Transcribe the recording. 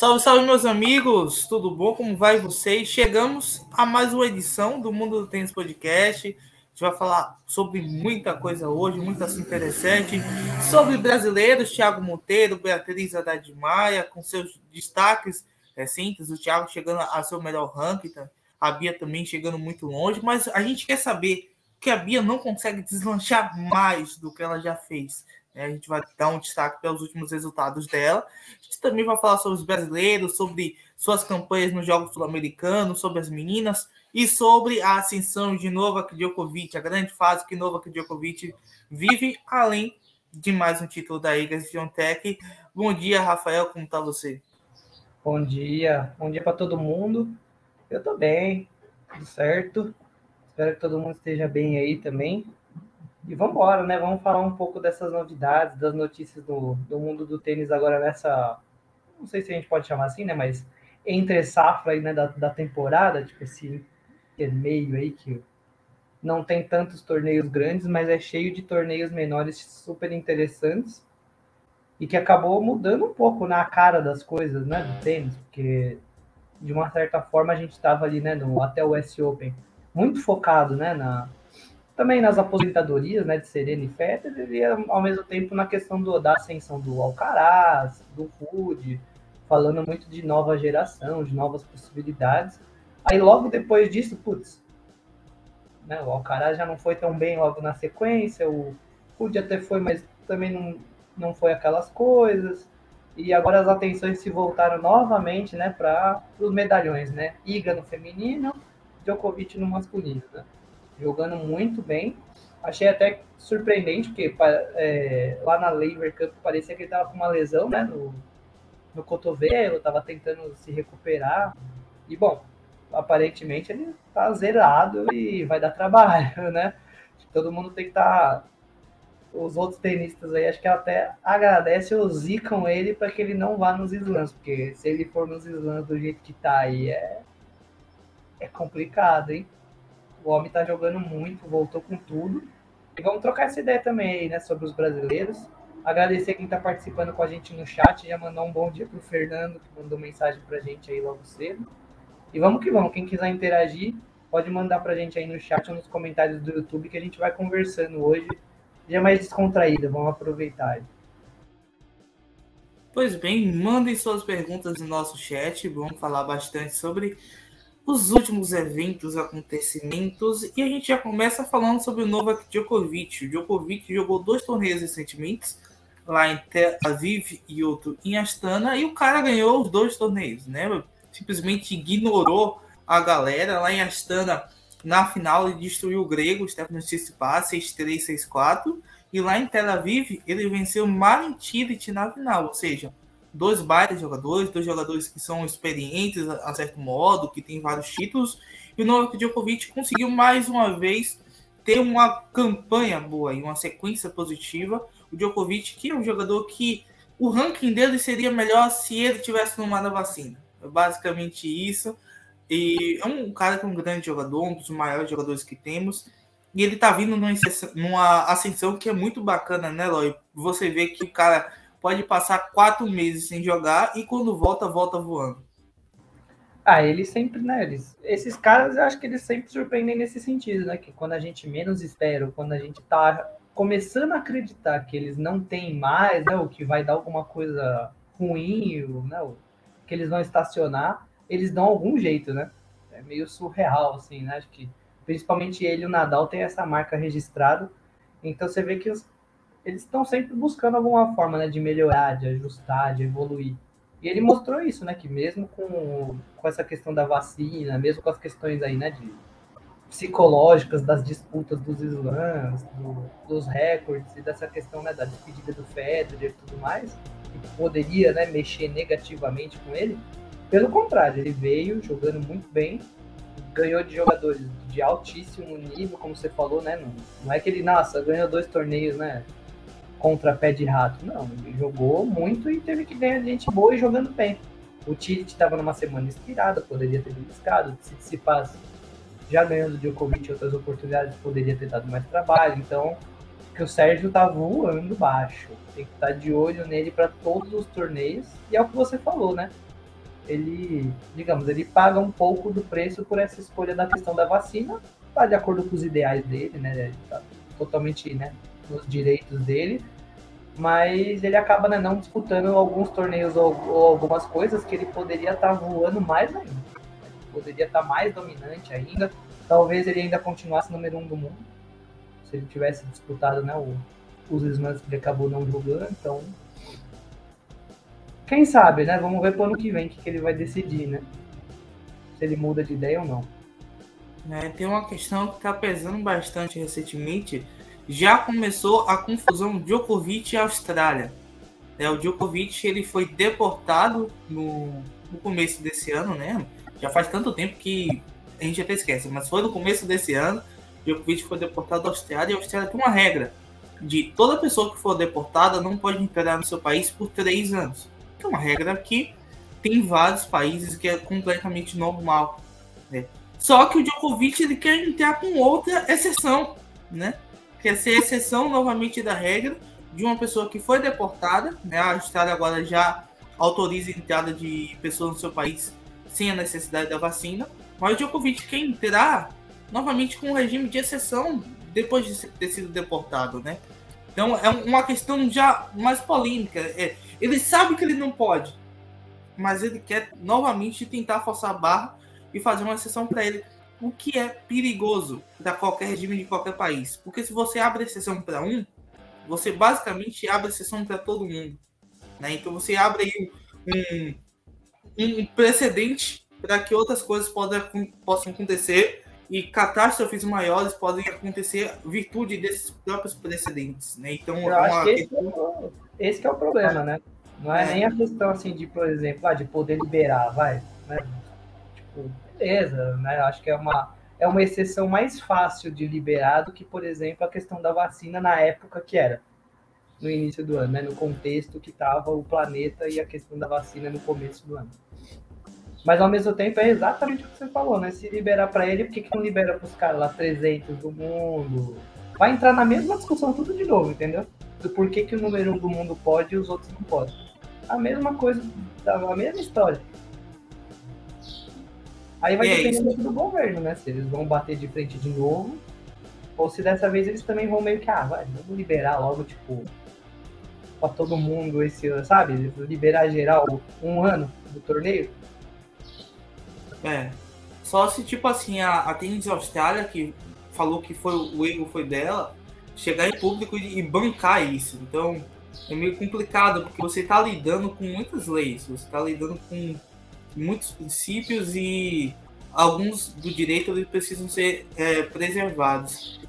Salve, salve, meus amigos! Tudo bom? Como vai vocês? Chegamos a mais uma edição do Mundo do Tênis Podcast. A gente vai falar sobre muita coisa hoje, muito assunto interessante. Sobre brasileiros, Thiago Monteiro, Beatriz Haddad Maia, com seus destaques recentes. O Thiago chegando a seu melhor ranking, a Bia também chegando muito longe. Mas a gente quer saber que a Bia não consegue deslanchar mais do que ela já fez. Né? A gente vai dar um destaque para os últimos resultados dela. A gente também vai falar sobre os brasileiros, sobre suas campanhas nos Jogos Sul-Americanos, sobre as meninas e sobre a ascensão de Novak Djokovic, a grande fase que Novak Djokovic vive, além de mais um título da Iga Swiatek. Bom dia, Rafael, como está você? Bom dia, bom dia para todo mundo. Eu estou bem, tudo certo. Espero que todo mundo esteja bem aí também. E vamos embora, né? Vamos falar um pouco dessas novidades, das notícias do, do mundo do tênis agora nessa. Não sei se a gente pode chamar assim, né? Mas entre safra aí, né, da, da temporada, tipo esse meio aí que não tem tantos torneios grandes, mas é cheio de torneios menores super interessantes e que acabou mudando um pouco na cara das coisas, né, do tênis, porque de uma certa forma a gente estava ali, né, no até o US Open, muito focado, né, na também nas aposentadorias né, de Serena e Federer, e ao mesmo tempo na questão do, da ascensão do Alcaraz, do Rude, falando muito de nova geração, de novas possibilidades. Aí logo depois disso, putz, né, o Alcaraz já não foi tão bem logo na sequência, o Rude até foi, mas também não, não foi aquelas coisas. E agora as atenções se voltaram novamente né, para os medalhões, né? Iga no feminino, Djokovic no masculino. Né? Jogando muito bem. Achei até surpreendente, porque é, lá na Lever Cup parecia que ele estava com uma lesão né, no, no cotovelo, estava tentando se recuperar. E, bom, aparentemente ele está zerado e vai dar trabalho, né? Todo mundo tem que estar. Tá... Os outros tenistas aí, acho que até agradecem ou zicam ele para que ele não vá nos slams, porque se ele for nos slams do jeito que tá aí, é, é complicado, hein? O homem tá jogando muito, voltou com tudo. E vamos trocar essa ideia também aí, né, sobre os brasileiros. Agradecer quem está participando com a gente no chat, já mandar um bom dia pro Fernando, que mandou mensagem pra gente aí logo cedo. E vamos que vamos, quem quiser interagir, pode mandar pra gente aí no chat ou nos comentários do YouTube que a gente vai conversando hoje. Já mais descontraída, vamos aproveitar. Pois bem, mandem suas perguntas no nosso chat, vamos falar bastante sobre os últimos eventos, acontecimentos, e a gente já começa falando sobre o Novak Djokovic. O Djokovic jogou dois torneios recentemente, lá em Tel Aviv e outro em Astana, e o cara ganhou os dois torneios, né? Simplesmente ignorou a galera lá em Astana. Na final, ele destruiu o grego, Stefanos Tsitsipas, 6-3, 6-4. E lá em Tel Aviv, ele venceu Marin Cilic na final, ou seja, dois baitas jogadores, dois jogadores que são experientes a, certo modo, que têm vários títulos, e o Novak Djokovic conseguiu mais uma vez ter uma campanha boa e uma sequência positiva. O Djokovic, que é um jogador que o ranking dele seria melhor se ele tivesse tomado a vacina. É basicamente isso. E é um cara que é um grande jogador, um dos maiores jogadores que temos. E ele tá vindo numa, ascensão que é muito bacana, né, Loy? Você vê que o cara pode passar quatro meses sem jogar e quando volta, volta voando. Ah, eles sempre, né? Eles, esses caras, eu acho que eles sempre surpreendem nesse sentido, né? Que quando a gente menos espera, quando a gente tá começando a acreditar que eles não têm mais, né? O que vai dar alguma coisa ruim, né? Que eles vão estacionar, eles dão algum jeito, né? É meio surreal, assim, né? Acho que principalmente ele e o Nadal tem essa marca registrada. Então você vê que os, eles estão sempre buscando alguma forma né, de melhorar, de ajustar, de evoluir. E ele mostrou isso, né? Que mesmo com, com essa questão da vacina, mesmo com as questões aí, né, de psicológicas das disputas dos slams, do, dos recordes e dessa questão né, da despedida do Federer e tudo mais, que poderia né, mexer negativamente com ele. Pelo contrário, ele veio jogando muito bem, ganhou de jogadores de altíssimo nível, como você falou, né? Não, não é que ele, nossa, ganhou dois torneios, né? Contra pé de rato. Não, ele jogou muito e teve que ganhar gente boa e jogando bem. O Tite estava numa semana inspirada, poderia ter beliscado. Se Tsitsipas já ganhando o Djokovic outras oportunidades, poderia ter dado mais trabalho. Então, que o Sérgio tá voando baixo. Tem que estar tá de olho nele para todos os torneios. E é o que você falou, né? ele, digamos, ele paga um pouco do preço por essa escolha da questão da vacina, tá de acordo com os ideais dele, né? Tá totalmente, né, nos direitos dele, mas ele acaba né, não disputando alguns torneios ou, ou, algumas coisas que ele poderia estar tá voando mais ainda. Poderia estar tá mais dominante ainda. Talvez ele ainda continuasse número um do mundo. Se ele tivesse disputado né, o, os slams que ele acabou não jogando, então quem sabe, né? Vamos ver pro ano que vem o que, que ele vai decidir, né? Se ele muda de ideia ou não. É, tem uma questão que está pesando bastante recentemente. Já começou a confusão Djokovic e Austrália. É, o Djokovic ele foi deportado no, no começo desse ano, né? Já faz tanto tempo que a gente até esquece, mas foi no começo desse ano. Djokovic foi deportado da Austrália e a Austrália tem uma regra de toda pessoa que for deportada não pode entrar no seu país por três anos é uma regra que tem vários países que é completamente normal. Né? Só que o Djokovic ele quer entrar com outra exceção, né? Quer ser exceção novamente da regra de uma pessoa que foi deportada, né? A Austrália agora já autoriza a entrada de pessoas no seu país sem a necessidade da vacina, mas o Djokovic quer entrar novamente com um regime de exceção depois de ter sido deportado, né? Então é uma questão já mais polêmica. É, ele sabe que ele não pode, mas ele quer novamente tentar forçar a barra e fazer uma exceção para ele, o que é perigoso para qualquer regime de qualquer país. Porque se você abre exceção para um, você basicamente abre exceção para todo mundo. Né? Então você abre aí um, um precedente para que outras coisas podam, possam acontecer e catástrofes maiores podem acontecer virtude desses próprios precedentes, né? Então, Eu é uma... esse, é o, esse é o problema, né? Não é, é, nem a questão assim de, por exemplo, ah, de poder liberar, vai, né? Tipo, beleza, né? Acho que é uma é uma exceção mais fácil de liberar do que, por exemplo, a questão da vacina na época que era no início do ano, né? No contexto que estava o planeta e a questão da vacina no começo do ano. Mas ao mesmo tempo é exatamente o que você falou, né? Se liberar para ele, por que, que não libera para os caras lá 300 do mundo? Vai entrar na mesma discussão tudo de novo, entendeu? Do porquê que o número um do mundo pode e os outros não podem. A mesma coisa, a mesma história. Aí vai é depender do governo, né? Se eles vão bater de frente de novo, ou se dessa vez eles também vão meio que, ah, vai, vamos liberar logo, tipo, pra todo mundo esse ano, sabe? Liberar geral um ano do torneio. É. Só se, tipo assim, a, a Tênis Austrália, que falou que foi o erro foi dela, chegar em público e, e bancar isso. Então, é meio complicado, porque você está lidando com muitas leis, você está lidando com muitos princípios e alguns do direito precisam ser é, preservados.